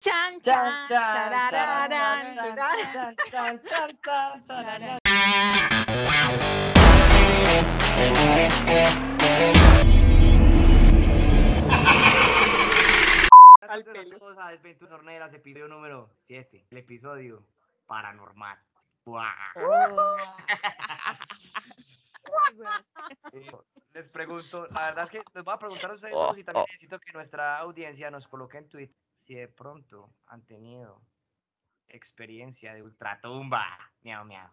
Chan, Chan, chan, chan, charararán, chan, chararán. chan, chan, chan, chan, chan. Al pelo. a Desventuras Horneras, episodio número 7, el episodio paranormal. ¡Buah! Les pregunto, la verdad es que les voy a preguntar a ustedes dos y también necesito que nuestra audiencia nos coloque en Twitter si de pronto han tenido experiencia de ultratumba. Miau, miau.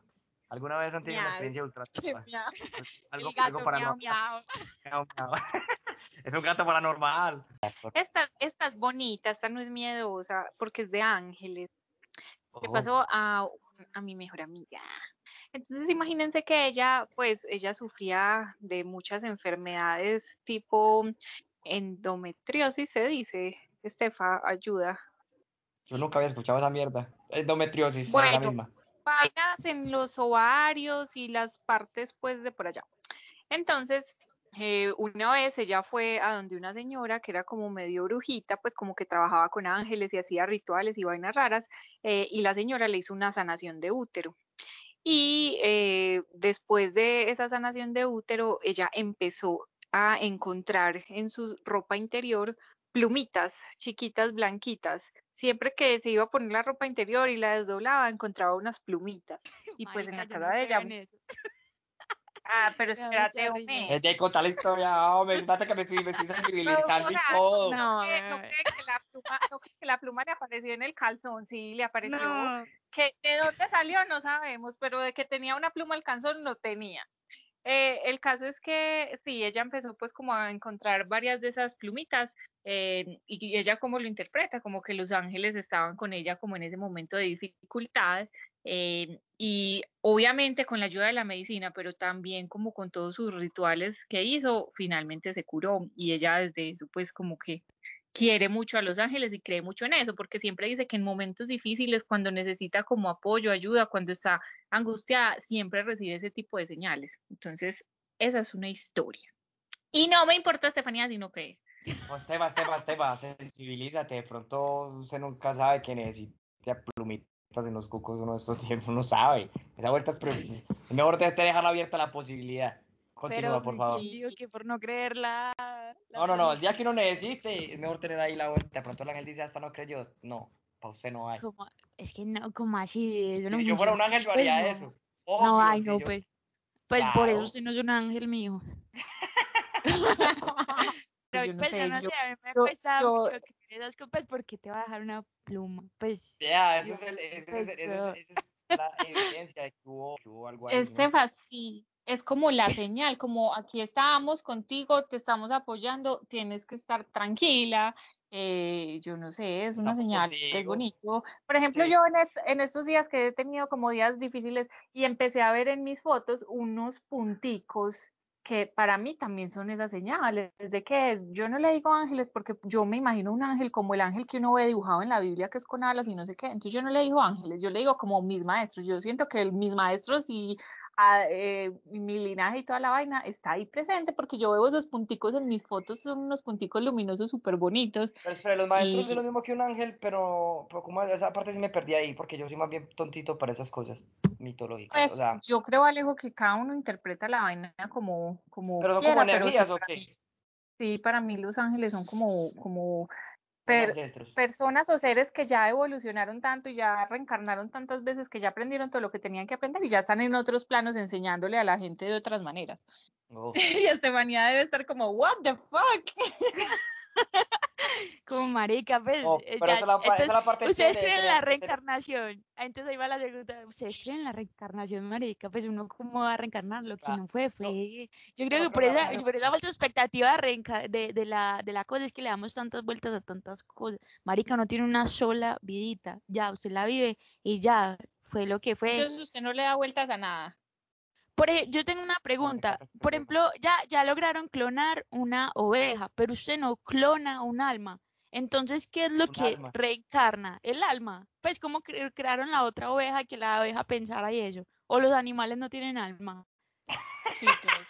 ¿Alguna vez han tenido Miau. experiencia de ultratumba? Miau. Algo, El gato, algo miau, paranormal. miau. Miau, miau. es un gato paranormal. Esta, es- esta es bonita, esta no es miedosa porque es de ángeles. Le Oh, pasó a, a mi mejor amiga. Entonces imagínense que ella, pues ella sufría de muchas enfermedades tipo endometriosis, se dice. Estefa, ayuda. Yo nunca había escuchado esa mierda. Endometriosis, es la Bueno, misma. vainas en los ovarios y las partes pues de por allá. Entonces, eh, una vez ella fue a donde una señora que era como medio brujita, pues como que trabajaba con ángeles y hacía rituales y vainas raras, eh, y la señora le hizo una sanación de útero. Y eh, después de esa sanación de útero, ella empezó a encontrar en su ropa interior plumitas chiquitas, blanquitas. Siempre que se iba a poner la ropa interior y la desdoblaba, encontraba unas plumitas. Y pues en la no de ella. creo. Ah, pero espérate, hombre. Es de contar la historia, hombre. Espérate que me estoy, me estoy sensibilizando y todo. No, que no bebé. cree que la pluma, no cree que la pluma le apareció en el calzón, sí, le apareció. No. Que de dónde salió no sabemos, pero de que tenía una pluma el calzón lo tenía. Eh, el caso es que sí, ella empezó pues como a encontrar varias de esas plumitas eh, y ella como lo interpreta, como que los ángeles estaban con ella como en ese momento de dificultad eh, y obviamente con la ayuda de la medicina, pero también como con todos sus rituales que hizo, finalmente se curó y ella desde eso pues como que quiere mucho a los ángeles y cree mucho en eso, porque siempre dice que en momentos difíciles, cuando necesita como apoyo, ayuda, cuando está angustiada, siempre recibe ese tipo de señales. Entonces, esa es una historia. Y no me importa, Estefanía, si no cree. No, Esteban, Esteban, Esteban, sensibilízate. De pronto usted nunca sabe que necesita plumitas en los cucos uno de estos tiempos. No sabe. Esa vuelta es, mejor de dejar abierta la posibilidad. Continúa, Pero por favor. ¿quién dijo que por no creerla. la No, no, no. El día que uno necesite, es mejor tener ahí la vuelta. De pronto el ángel dice, hasta no creyó. No, para usted no hay. Como- Es que no, como así, eso no Si yo fuera un ángel, yo Pues haría no. eso. No, ay, si no, yo- pues. Pues por eso Claro. usted no es un ángel mío. Pero Yo no pues sé, yo no sé, a mí me yo- cuesta yo- mucho creer esas cosas porque te va a dejar una pluma. Pues Ya, esa Dios, es, el- ese es- pues, ese es- pero- esa es la evidencia de que hubo, que hubo algo ahí. ¿no? Estefa, sí, es como la señal, como aquí estábamos contigo, te estamos apoyando, tienes que estar tranquila, eh, yo no sé, es una Estamos señal, es contigo. bonito. Por ejemplo, Sí. yo en, es- en estos días que he tenido como días difíciles y empecé a ver en mis fotos unos punticos que para mí también son esas señales, de que yo no le digo ángeles porque yo me imagino un ángel como el ángel que uno ve dibujado en la Biblia que es con alas y no sé qué, entonces yo no le digo ángeles, yo le digo como mis maestros, yo siento que mis maestros y eh, mi linaje y toda la vaina está ahí presente porque yo veo esos punticos en mis fotos, son unos punticos luminosos súper bonitos. Pero espera, los maestros Y- lo mismo que un ángel, pero, pero como esa parte sí me perdí ahí, porque yo soy más bien tontito para esas cosas mitológicas. Pues o sea, yo creo, Alejo, que cada uno interpreta la vaina como, como pero quiera, como pero sí para mí- sí, para mí los ángeles son como, como per- personas o seres que ya evolucionaron tanto y ya reencarnaron tantas veces que ya aprendieron todo lo que tenían que aprender y ya están en otros planos enseñándole a la gente de otras maneras. Uf. Y Estefanía debe estar como, what the fuck? como marica, pues. Oh, eh, pero ya- esa es la, esa entonces, la parte ¿Ustedes creen en la reencarnación? Entonces ahí va la segunda. ¿Ustedes creen en la reencarnación, marica? Pues uno cómo va a reencarnar, lo que Ah, no fue, no. fue. Yo creo No, que por esa, reencar- por esa falta de expectativa de, reenca- de, de la, de la cosa es que le damos tantas vueltas a tantas cosas. Marica, no tiene una sola vidita. Ya, usted la vive y ya, fue lo que fue. Entonces usted no le da vueltas a nada. Por ej- yo tengo una pregunta. que Por ejemplo, ya, ya lograron clonar una oveja, pero usted no clona un alma. Entonces, ¿qué es lo Un que alma. reencarna? El alma. Pues, ¿cómo cre- crearon la otra oveja que la oveja pensara y eso? O los animales no tienen alma. Sí, claro.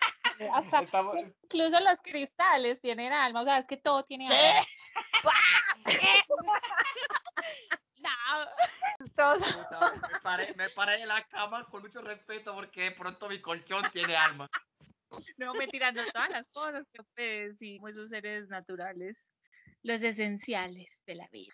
Hasta Estamos- incluso los cristales tienen alma, o sea, es que todo tiene alma. Puta, me, paré, me paré de la cama con mucho respeto porque de pronto mi colchón tiene alma. No me tirando todas las cosas que pues, sí, esos seres naturales, los esenciales de la vida.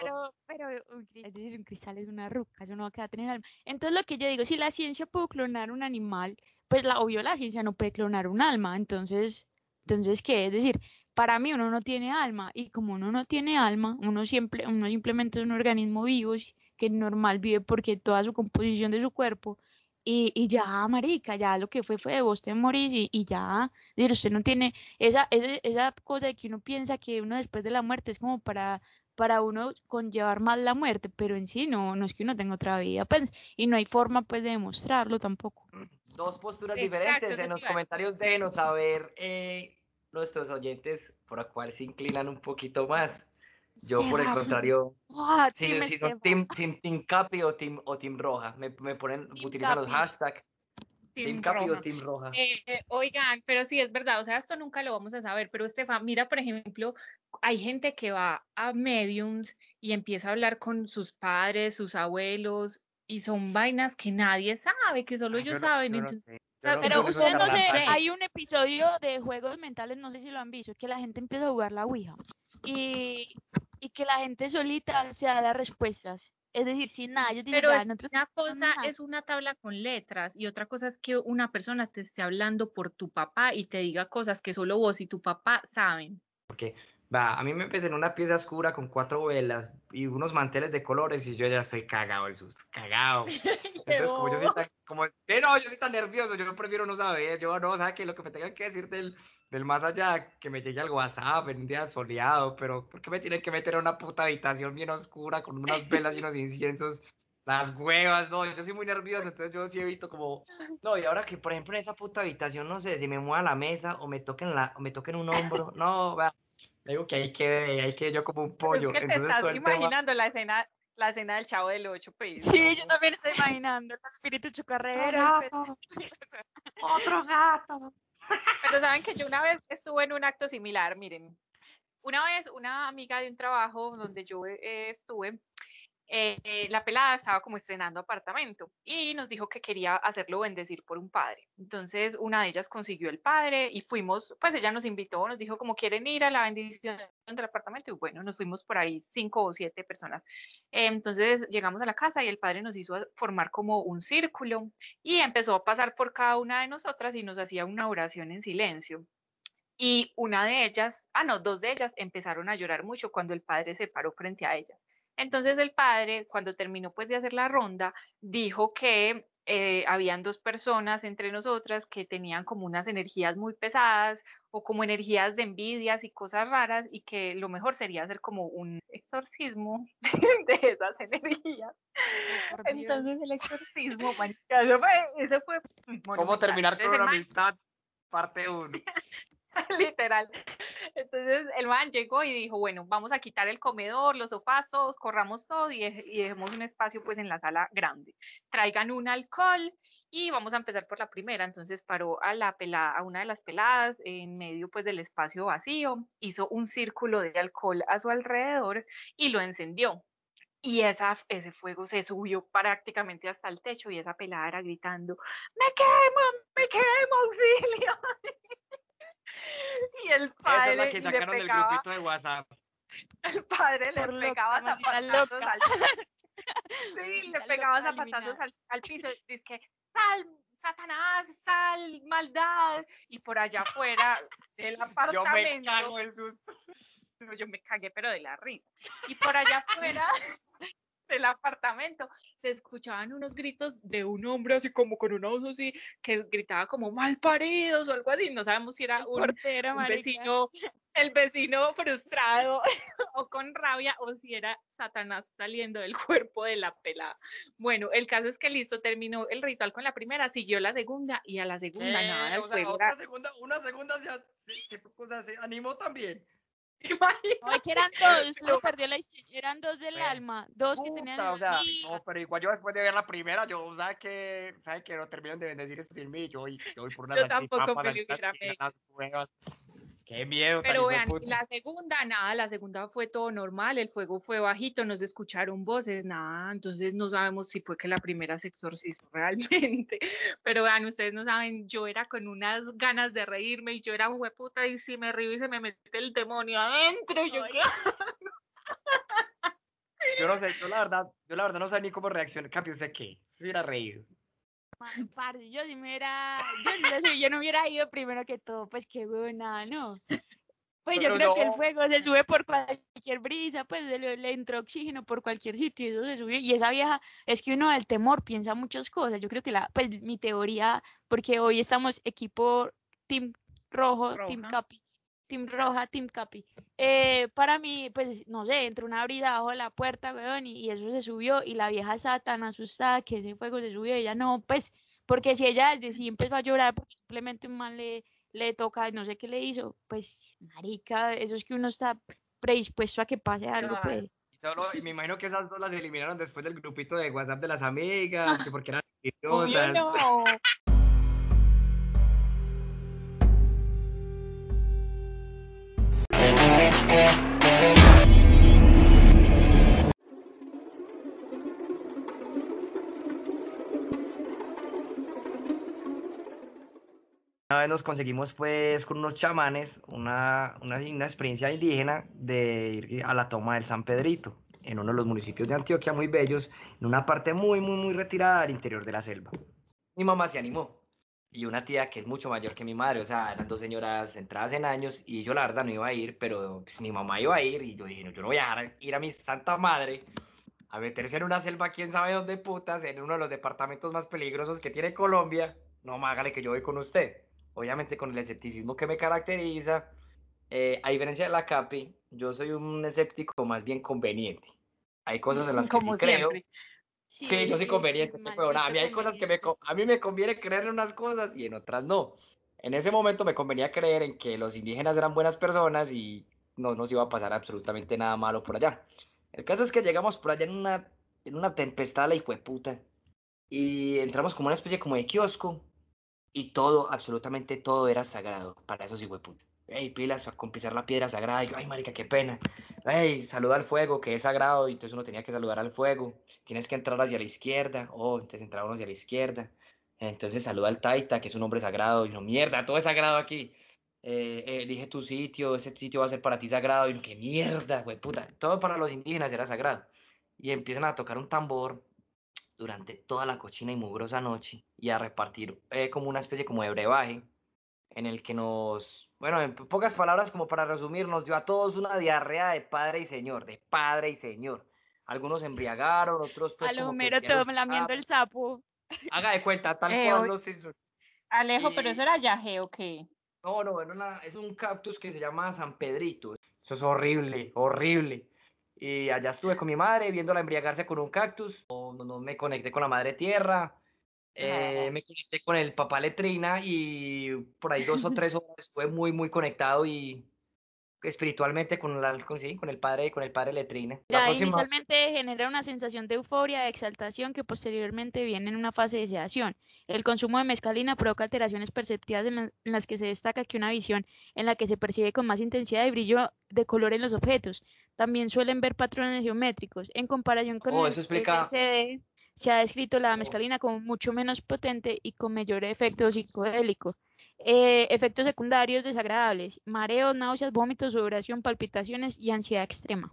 Pero, pero un, cri- es decir, un cristal es una ruca, eso no va a quedar tener alma. Entonces lo que yo digo, si la ciencia pudo clonar un animal, pues la obvio la ciencia no puede clonar un alma. Entonces, entonces ¿qué? Es decir, para mí uno no tiene alma y como uno no tiene alma, uno siempre, uno simplemente es un organismo vivo que normal vive porque toda su composición de su cuerpo y, y ya, marica, ya lo que fue fue vos te morís y, y ya, decir, usted no tiene esa, ese- esa cosa de que uno piensa que uno después de la muerte es como para para uno conllevar más la muerte, pero en sí no, no es que uno tenga otra vida, pues, y no hay forma pues de demostrarlo tampoco. Dos posturas Exacto, diferentes. En los comentarios déjenos saber eh, nuestros oyentes por la cual se inclinan un poquito más. Yo, por el contrario, Ah, si, si team, team, team Capi o Team, o team Roja, me, me ponen, Team utilizan los hashtags Team, Team Capi Roja. o Team Roja. Eh, eh, oigan, pero sí es verdad, o sea, esto nunca lo vamos a saber, pero Estefan, mira, por ejemplo, hay gente que va a mediums y empieza a hablar con sus padres, sus abuelos, y son vainas que nadie sabe, que solo Ah, ellos yo no- saben. yo no entonces, Pero ustedes no sé, hay un episodio de juegos mentales, no sé si lo han visto, que la gente empieza a jugar la Ouija y, y que la gente solita se da las respuestas. Es decir, sin nada, ellos dicen, Pero "Vea, es nosotros una cosa nada". es una tabla con letras y otra cosa es que una persona te esté hablando por tu papá y te diga cosas que solo vos y tu papá saben. Va, a mí me empecé en una pieza oscura con cuatro velas y unos manteles de colores y yo ya estoy cagado el susto, cagado. Entonces, como yo soy tan, como, sí, no, yo soy tan nervioso, yo prefiero no saber, yo no, ¿sabes qué? Lo que me tengan que decir del, del más allá, que me llegue al WhatsApp en un día soleado, pero ¿por qué me tienen que meter a una puta habitación bien oscura con unas velas y unos inciensos? Las huevas, no, yo soy muy nervioso, entonces yo sí evito como, no, y ahora que, por ejemplo, en esa puta habitación, no sé, si me mueva la mesa o me toquen la, o me toquen un hombro, no, va, digo que ahí quede, ahí quede yo como un Pero es pollo, que te entonces estás el tema- imaginando la escena, la escena del Chavo del Ocho, pues. Sí, yo también estoy imaginando el espíritu chocarrero. pez- otro gato. Pero saben que yo una vez estuve en un acto similar, miren. Una vez una amiga de un trabajo donde yo eh, estuve, eh, eh, la pelada estaba como estrenando apartamento y nos dijo que quería hacerlo bendecir por un padre. Entonces una de ellas consiguió el padre y fuimos, pues ella nos invitó, nos dijo como quieren ir a la bendición del apartamento y bueno, nos fuimos por ahí cinco o siete personas. Entonces llegamos a la casa y el padre nos hizo formar como un círculo y empezó a pasar por cada una de nosotras y nos hacía una oración en silencio. Y una de ellas, ah, no, dos de ellas empezaron a llorar mucho cuando el padre se paró frente a ellas. Entonces el padre, cuando terminó pues de hacer la ronda, dijo que eh, habían dos personas entre nosotras que tenían como unas energías muy pesadas o como energías de envidias y cosas raras y que lo mejor sería hacer como un exorcismo de esas energías. Dios. Entonces el exorcismo, marica, eso fue, eso fue ¿Cómo terminar con una amistad? Parte 1. literal. Entonces el man llegó y dijo, bueno, vamos a quitar el comedor, los sofás, todos, corramos todo y, dej- y dejemos un espacio pues en la sala grande. Traigan un alcohol y vamos a empezar por la primera. Entonces paró a la pelada, a una de las peladas en medio pues del espacio vacío, hizo un círculo de alcohol a su alrededor y lo encendió. Y esa, ese fuego se subió prácticamente hasta el techo y esa pelada era gritando, me quemo, me quemo, auxilio. y el Esa padre es la que le sacaron del pegaba, grupito de WhatsApp. el padre le pegaba zapatazos al sí, le pegaba zapatazos al, al piso, dice que sal, Satanás, sal, maldad, y por allá afuera del Yo me apartamento, cago el susto. no, yo me cagué, pero de la risa. Y por allá afuera del apartamento se escuchaban unos gritos de un hombre así como con una voz así que gritaba como mal paridos o algo así. No sabemos si era un, un marica. vecino, el vecino frustrado o con rabia o si era Satanás saliendo del cuerpo de la pelada. Bueno, el caso es que listo, terminó el ritual con la primera, siguió la segunda y a la segunda nada, el O sea, otra segunda, una segunda se, se, se- o sea, se animó también. No, es que eran dos, Pero- perdió la eran dos del Bueno, alma, dos que tenían o sea, no, pero igual yo después de ver la primera, yo, ¿sabe que ¿Sabe que no terminan de bendecir este filme? y Yo yo voy por una Yo tampoco me las huevas. Qué miedo. Pero vean, la segunda, nada, la segunda fue todo normal, el fuego fue bajito, no se escucharon voces, nada, entonces no sabemos si fue que la primera se exorcizó realmente. Pero vean, ustedes no saben, yo era con unas ganas de reírme y yo era hueputa y si me río y se me mete el demonio adentro, yo Yo no sé, yo la verdad, yo la verdad no sé ni cómo reaccionar, Capi, sé qué, se hubiera reído. Yo si me hubiera, yo no, sé, yo no hubiera ido primero que todo, pues qué buena, ¿no? Pues yo creo que el fuego se sube por cualquier brisa, pues le, le, entró oxígeno por cualquier sitio, eso se subió. Y esa vieja, es que uno del temor piensa muchas cosas. Yo creo que la, pues mi teoría, porque hoy estamos equipo Team Rojo, Team Capi, Team Roja, Team Capi. Eh, para mí, pues, no sé, entró una brisa bajo la puerta, weón, y, eso se subió, y la vieja estaba tan asustada que ese fuego se subió, y ella no, pues, porque si ella desde sí empezó a llorar porque simplemente un mal le, le toca, no sé qué le hizo, pues, marica, eso es que uno está predispuesto a que pase algo, pues. Solo, y me imagino que esas dos las eliminaron después del grupito de WhatsApp de las amigas, que porque eran no. Una vez nos conseguimos pues con unos chamanes una, una, una, experiencia indígena de ir a la toma del San Pedrito, en uno de los municipios de Antioquia muy bellos, en una parte muy, muy, muy retirada al interior de la selva. Mi mamá se animó y una tía que es mucho mayor que mi madre, o sea, eran dos señoras entradas en años y yo la verdad no iba a ir, pero pues, mi mamá iba a ir y yo dije, no, yo no voy a dejar ir a mi santa madre a meterse en una selva, quién sabe dónde putas, en uno de los departamentos más peligrosos que tiene Colombia, no, hágale que yo voy con usted obviamente con el escepticismo que me caracteriza, eh, a diferencia de la CAPI, yo soy un escéptico más bien conveniente. Hay cosas en las que sí creo. Sí, yo soy conveniente, pero a mí hay cosas que me, a mí me conviene creer en unas cosas y en otras no. En ese momento me convenía creer en que los indígenas eran buenas personas y no nos iba a pasar absolutamente nada malo por allá. El caso es que llegamos por allá en una, en una tempestad, la hijo de puta, y entramos como una especie como de kiosco, y todo, absolutamente todo era sagrado para esos hijueputas. Ey, pilas con pisar la piedra sagrada. Y yo, ay, marica, qué pena. Ey, saluda al fuego, que es sagrado. Y entonces uno tenía que saludar al fuego. Tienes que entrar hacia la izquierda. Oh, entonces entraba hacia la izquierda. Entonces saluda al Taita, que es un hombre sagrado. Y no, mierda, todo es sagrado aquí. Eh, elige tu sitio, ese sitio va a ser para ti sagrado. Y no, qué mierda, güey, puta. Todo para los indígenas era sagrado. Y empiezan a tocar un tambor durante toda la cochina y mugrosa noche y a repartir eh, como una especie como de brebaje en el que nos, bueno, en pocas palabras como para resumir, nos dio a todos una diarrea de padre y señor, de padre y señor. Algunos embriagaron, otros pues... A lo mero todo lamiendo el sapo. Haga de cuenta, tal eh, cual los Alejo, pero eso era yaje o qué? No, no, es un cactus que se llama San Pedrito. Eso es horrible, horrible. Y allá estuve con mi madre viéndola embriagarse con un cactus. No, no, me conecté con la madre tierra. Eh, me conecté con el papá letrina y por ahí dos o tres horas estuve muy, muy conectado y espiritualmente con, la, con, sí, con el padre con el padre letrina. Ya, Inicialmente genera una sensación de euforia, de exaltación que posteriormente viene en una fase de sedación. El consumo de mescalina provoca alteraciones perceptivas en, las que se destaca que una visión en la que se percibe con más intensidad y brillo de color en los objetos. También suelen ver patrones geométricos. En comparación con oh, el LCD, se ha descrito la oh. mescalina como mucho menos potente y con mayor efecto psicodélico. Eh, efectos secundarios desagradables, mareos, náuseas, vómitos, sudoración, palpitaciones y ansiedad extrema.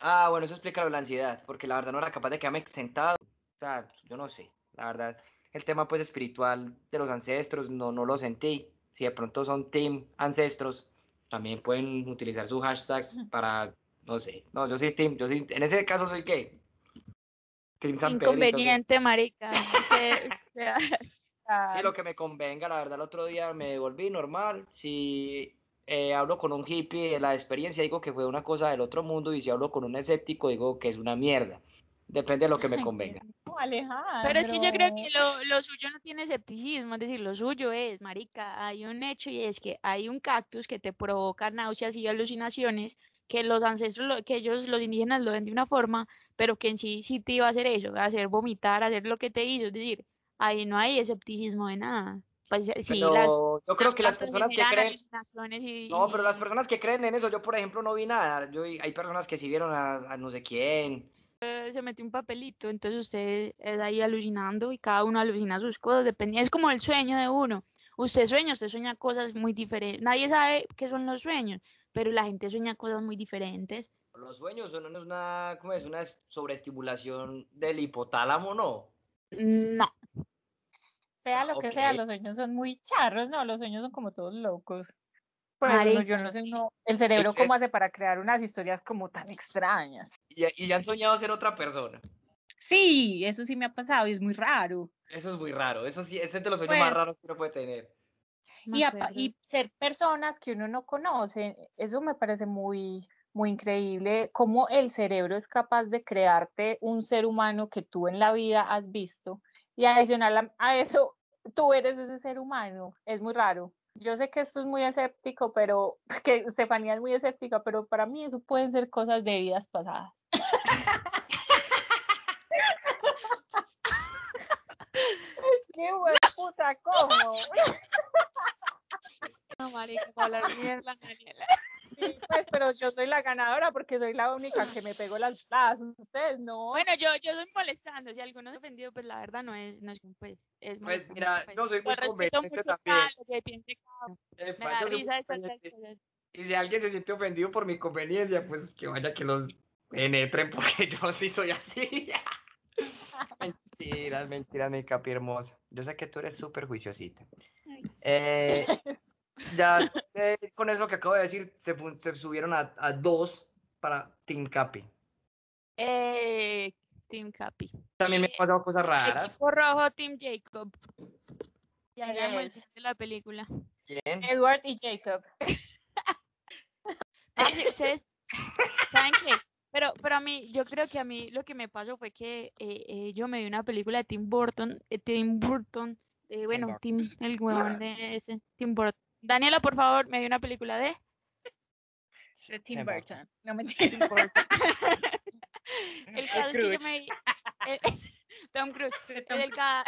Ah, bueno, eso explica la ansiedad, porque la verdad no era capaz de quedarme sentado. O sea, yo no sé, la verdad. El tema pues espiritual de los ancestros no, no lo sentí. Si de pronto son team ancestros, también pueden utilizar su hashtag para, no sé, no, yo soy team, yo soy, en ese caso soy qué? Team San Inconveniente, marica. Sí, lo que me convenga, la verdad, el otro día me devolví normal. Si eh, hablo con un hippie de la experiencia, digo que fue una cosa del otro mundo, y si hablo con un escéptico, digo que es una mierda. Depende de lo que me convenga. Pero es que yo creo que lo, lo, suyo no tiene escepticismo, es decir, lo suyo es, marica, hay un hecho y es que hay un cactus que te provoca náuseas y alucinaciones, que los ancestros, que ellos, los indígenas lo ven de una forma, pero que en sí sí te iba a hacer eso, a hacer vomitar, a hacer lo que te hizo, es decir, ahí no hay escepticismo de nada. Pues sí, Pero las, yo creo las que las personas que creen, y, no, pero las personas que creen en eso, yo por ejemplo no vi nada. Yo hay personas que sí vieron a, a no sé quién. eh, se metió un papelito, entonces usted es ahí alucinando y cada uno alucina sus cosas, depende, es como el sueño de uno. Usted sueña, usted sueña cosas muy diferentes. Nadie sabe qué son los sueños, pero la gente sueña cosas muy diferentes. Los sueños son una, ¿cómo es? Una es- sobreestimulación del hipotálamo, ¿no? No, Sea lo que sea, los sueños son muy charros, ¿no? Los sueños son como todos locos. No, Marica. yo no sé uno, el cerebro cómo hace para crear unas historias como tan extrañas. Y, y han soñado ser otra persona. Sí, eso sí me ha pasado y es muy raro. Eso es muy raro. Eso sí, ese es de los sueños más Pues- raros que uno puede tener. Y, ser personas que uno no conoce, eso me parece muy, muy increíble, cómo el cerebro es capaz de crearte un ser humano que tú en la vida has visto y adicional a, a eso, tú eres ese ser humano. Es muy raro. Yo sé que esto es muy escéptico, pero que Estefanía es muy escéptica, pero para mí eso pueden ser cosas de vidas pasadas. ¡Qué buen puta como! No, marica, hablar mierda, Daniela. Sí, pues, pero yo soy la ganadora porque soy la única que me pegó las pladas. Ustedes no. Bueno, yo, yo estoy molestando, si alguno se ofendido, pues la verdad no es, no es, pues, es Pues mira, pues. yo soy muy Yo respeto conveniente mucho también. cada lo que piense cada. Epa, Me da soy risa esas cosas. Y si alguien se siente ofendido por mi conveniencia, pues que vaya que los penetren porque yo sí soy así. mentiras, mentiras, mi capi hermosa. Yo sé que tú eres súper juiciosita. Eh, ya eh, con eso que acabo de decir, se, se subieron a, a dos para Team Capi. Eh, Team Capi. También me han pasado cosas raras. Equipo rojo, Team Jacob. Ya Yes. de la película. ¿Quién? Edward y Jacob. Parce, ustedes, ¿saben qué? Pero, pero a mí, yo creo que a mí lo que me pasó fue que eh, eh, yo me vi una película de Tim Burton, eh, Tim Burton, eh, bueno. Tim, el huevón de ese, Tim Burton. Daniela, por favor, me vi una película de De Tim Tim Burton. Burton. No mentira. El caso es que yo me vi el- Tom Cruise, ca-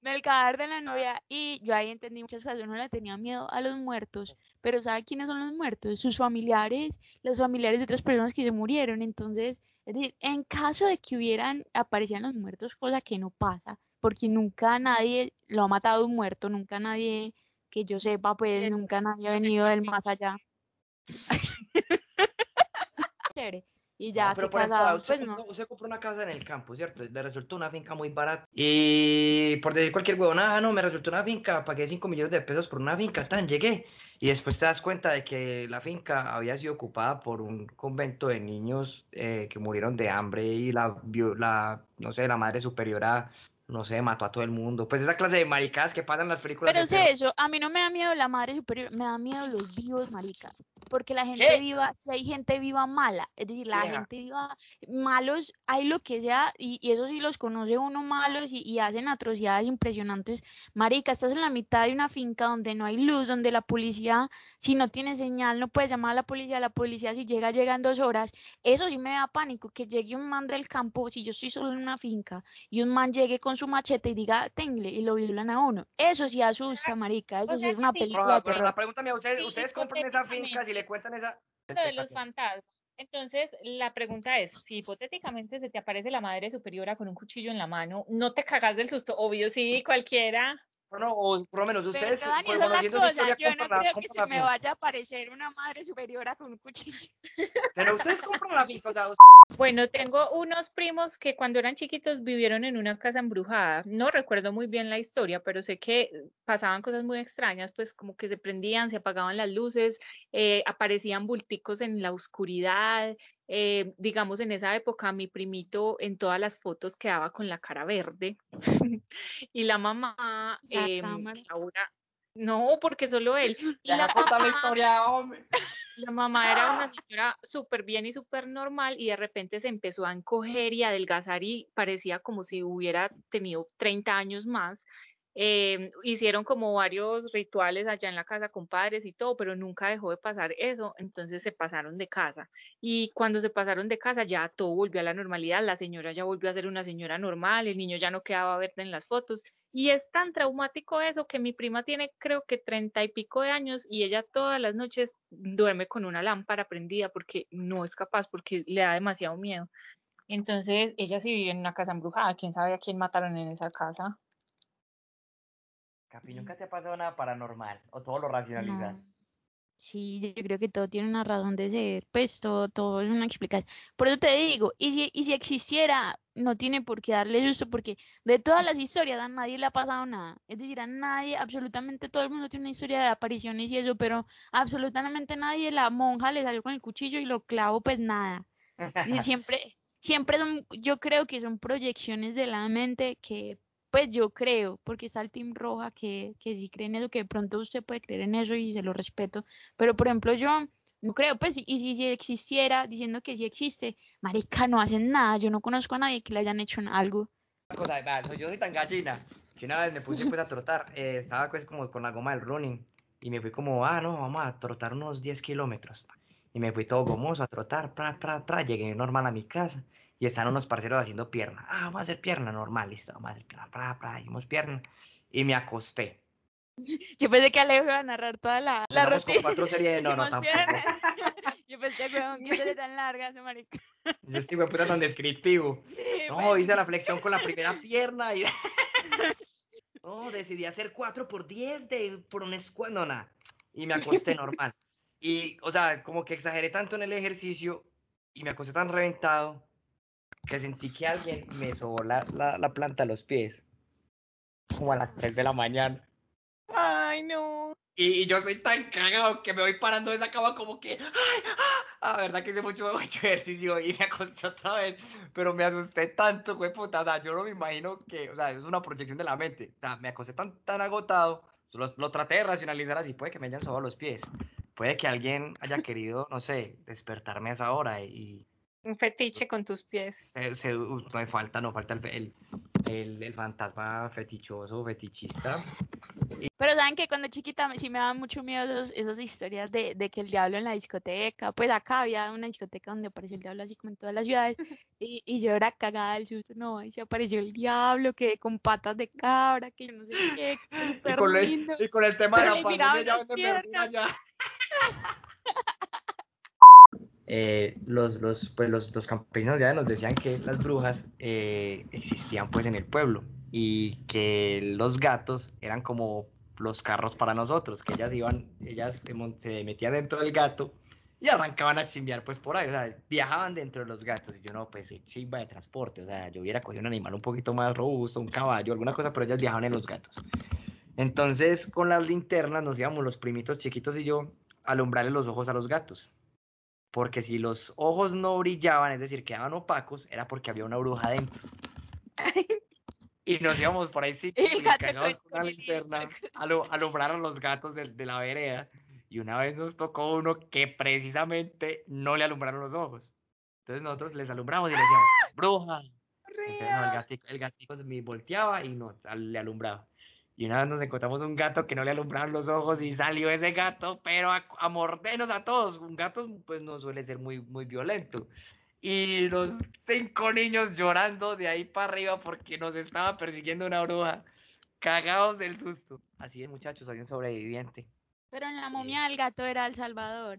del cadáver de la novia y yo ahí entendí muchas cosas. Uno le tenía miedo a los muertos, pero ¿sabe quiénes son los muertos? Sus familiares, los familiares de otras personas que se murieron. Entonces, es decir, en caso de que hubieran, aparecían los muertos, cosa que no pasa, porque nunca nadie lo ha matado un muerto, nunca nadie que yo sepa, pues nunca nadie ha venido del sí. más allá. Y No, ya, pero que por ejemplo, cagado, usted, pues no. compró, usted compró una casa en el campo, ¿cierto? Le resultó una finca muy barata. Y por decir cualquier huevonada, no, me resultó una finca, pagué 5 millones de pesos por una finca, tan, llegué. Y después te das cuenta de que la finca había sido ocupada por un convento de niños eh, que murieron de hambre y la, vio- la, no sé, la madre superiora, no sé, mató a todo el mundo. Pues esa clase de maricadas que pasan en las películas Pero sé eso, a mí no me da miedo la madre superior, me da miedo los vivos, marica. Porque la gente ¿Qué? viva, si hay gente viva mala, es decir, la gente viva malos, hay lo que sea, y, y eso sí los conoce uno malos y, y hacen atrocidades impresionantes. Marica, estás en la mitad de una finca donde no hay luz, donde la policía, si no tiene señal, no puedes llamar a la policía, la policía si llega, llega en dos horas. Eso sí me da pánico, que llegue un man del campo, si yo estoy solo en una finca, y un man llegue con su machete y diga, tengle, y lo violan a uno. Eso sí asusta, marica, eso O sí es una sí. película de pero terror. la pregunta mía, ¿ustedes, Sí, ustedes compran esa finca si le cuentan esa... Lo de los fantasmas. Entonces, la pregunta es, si hipotéticamente se te aparece la madre superiora con un cuchillo en la mano, ¿no te cagas del susto? Obvio, sí, cualquiera. Bueno, o por lo menos Pero ustedes, Dani, pues, es la cosa, historia, yo no creo que se me vaya a aparecer una madre superiora con un cuchillo. Pero ustedes compran la finca, o sea, Bueno, tengo unos primos que cuando eran chiquitos vivieron en una casa embrujada. No recuerdo muy bien la historia, pero sé que pasaban cosas muy extrañas, pues como que se prendían, se apagaban las luces, eh, aparecían bulticos en la oscuridad. Eh, digamos, en esa época mi primito en todas las fotos quedaba con la cara verde y la mamá, La que ahora, no, porque solo él. Y la deja contar la mamá- historia, hombre. la mamá era una señora súper bien y súper normal y de repente se empezó a encoger y a adelgazar y parecía como si hubiera tenido 30 años más. Em, hicieron como varios rituales allá en la casa con padres y todo, pero nunca dejó de pasar eso, entonces se pasaron de casa. Y cuando se pasaron de casa ya todo volvió a la normalidad, la señora ya volvió a ser una señora normal, el niño ya no quedaba verde en las fotos. Y es tan traumático eso que mi prima tiene creo que treinta y pico de años y ella todas las noches duerme con una lámpara prendida porque no es capaz, porque le da demasiado miedo. Entonces, ella sí vive en una casa embrujada, quién sabe a quién mataron en esa casa. Capi, ¿nunca te ha pasado nada paranormal? ¿O todo lo racionalizas? Sí, yo creo que todo tiene una razón de ser, pues todo, todo es una explicación. Por eso te digo, y si, y si existiera, no tiene por qué darle susto, porque de todas las historias a nadie le ha pasado nada. Es decir, a nadie, absolutamente todo el mundo tiene una historia de apariciones y eso, pero absolutamente nadie, la monja le salió con el cuchillo y lo clavó, pues nada. Y siempre, siempre son, yo creo que son proyecciones de la mente que pues yo creo, porque está el Team Roja que, que sí cree en eso, que de pronto usted puede creer en eso y se lo respeto, pero por ejemplo yo no creo, pues, y si, si existiera diciendo que sí existe, marica, no hacen nada, yo no conozco a nadie que le hayan hecho algo. Cosa, yo soy tan gallina que una vez me puse pues, a trotar, eh, estaba pues como con la goma del running y me fui como, ah, no, vamos a trotar unos 10 kilómetros. Y me fui todo gomoso a trotar, pra, pra, pra, llegué normal a mi casa y están unos parceros haciendo pierna. Ah, vamos a hacer pierna normal, listo, vamos a hacer pierna, pra, pra, hicimos pierna. Y me acosté. Yo pensé que Alejo iba a narrar toda la, la rutina. cuatro series de no, no, tampoco. Yo pensé, weón, que serie tan larga ese marica. Yo estoy puta tan descriptivo. no, hice la flexión con la primera pierna y... no, decidí hacer 4 por 10 de, por un no, nada. Y me acosté normal. Y, o sea, como que exageré tanto en el ejercicio y me acosté tan reventado que sentí que alguien me sobó la, la, planta a los pies. Como a las 3 de la mañana. Ay, no. Y, yo soy tan cagado que me voy parando de esa cama como que, ay, ah, la verdad que hice mucho, mucho ejercicio y me acosté otra vez, pero me asusté tanto, güey, puta, o sea, yo no me imagino que, o sea, es una proyección de la mente, o sea, me acosté tan, tan agotado, lo, lo traté de racionalizar así, puede que me hayan sobado los pies, puede que alguien haya querido, no sé, despertarme a esa hora y, un fetiche con tus pies. no hay falta, no falta el, el, el, fantasma fetichoso, fetichista. Pero saben que cuando chiquita sí me daban mucho miedo esas historias de, de, que el diablo en la discoteca, pues acá había una discoteca donde apareció el diablo así como en todas las ciudades y, y yo era cagada del susto, no, ahí se apareció el diablo que con patas de cabra, que yo no sé qué, y, con lindo. El, y con el tema de la pandemia ya eh, los, los, pues los, los, campesinos ya nos decían que las brujas eh, existían pues en el pueblo y que los gatos eran como los carros para nosotros, que ellas iban, ellas se, metían dentro del gato y arrancaban a chimbear pues por ahí, o sea, viajaban dentro de los gatos y yo no, pues chimba de transporte, o sea, yo hubiera cogido un animal un poquito más robusto, un caballo, alguna cosa, pero ellas viajaban en los gatos. Entonces, con las linternas nos íbamos los primitos chiquitos y yo a alumbrarle los ojos a los gatos porque si los ojos no brillaban, es decir, quedaban opacos, era porque había una bruja dentro. y nos íbamos por ahí sí, con una linterna a alumbrar a los gatos de, la vereda. Y una vez nos tocó uno que precisamente no le alumbraron los ojos. Entonces nosotros les alumbramos y le decíamos, bruja. el gatito, el gatito se volteaba y no, le alumbraba. Y una vez nos encontramos un gato que no le alumbraron los ojos y salió ese gato, pero a, a mordernos a todos. Un gato pues no suele ser muy, muy violento. Y los cinco niños llorando de ahí para arriba porque nos estaba persiguiendo una bruja, cagados del susto. Así es, muchachos, soy un sobreviviente. Pero en la momia el gato era El Salvador.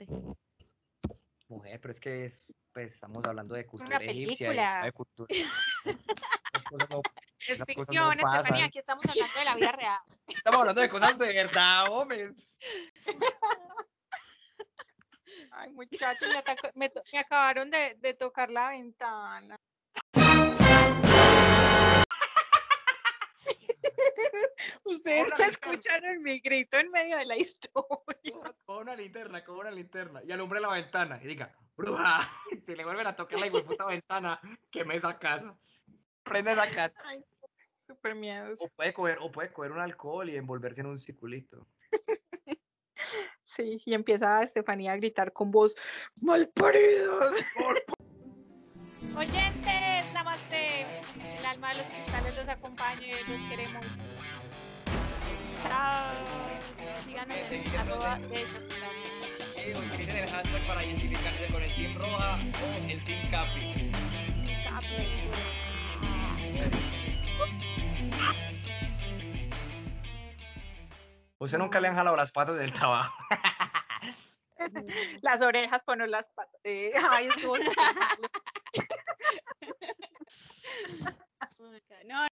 Mujer, pero es que pues estamos hablando de cultura egipcia. De cultura. Es ficción, Estefanía, aquí estamos hablando de la vida real. Estamos hablando de cosas de verdad, hombre. Ay, muchachos, me, acabaron de, de tocar la ventana. Ustedes no escucharon mi grito en medio de la historia. Con una linterna, con una linterna. Y alumbre la ventana y diga, bruja, si le vuelven a tocar la puta ventana, queme esa casa. Prende esa casa. Ay, súper miedos. O puede, coger, o puede coger un alcohol y envolverse en un circulito. sí, y empieza Estefanía a gritar con voz, ¡malparidos! Oyentes, namaste. El alma de los cristales los acompañe, los queremos. Chao. Síganos en arroba de eso. Utilicen el hashtag para identificarse con el Team Roja o el Team Capi. Usted nunca le han jalado las patas del trabajo. Las orejas, poner las patas. Eh, ay, estuvo No.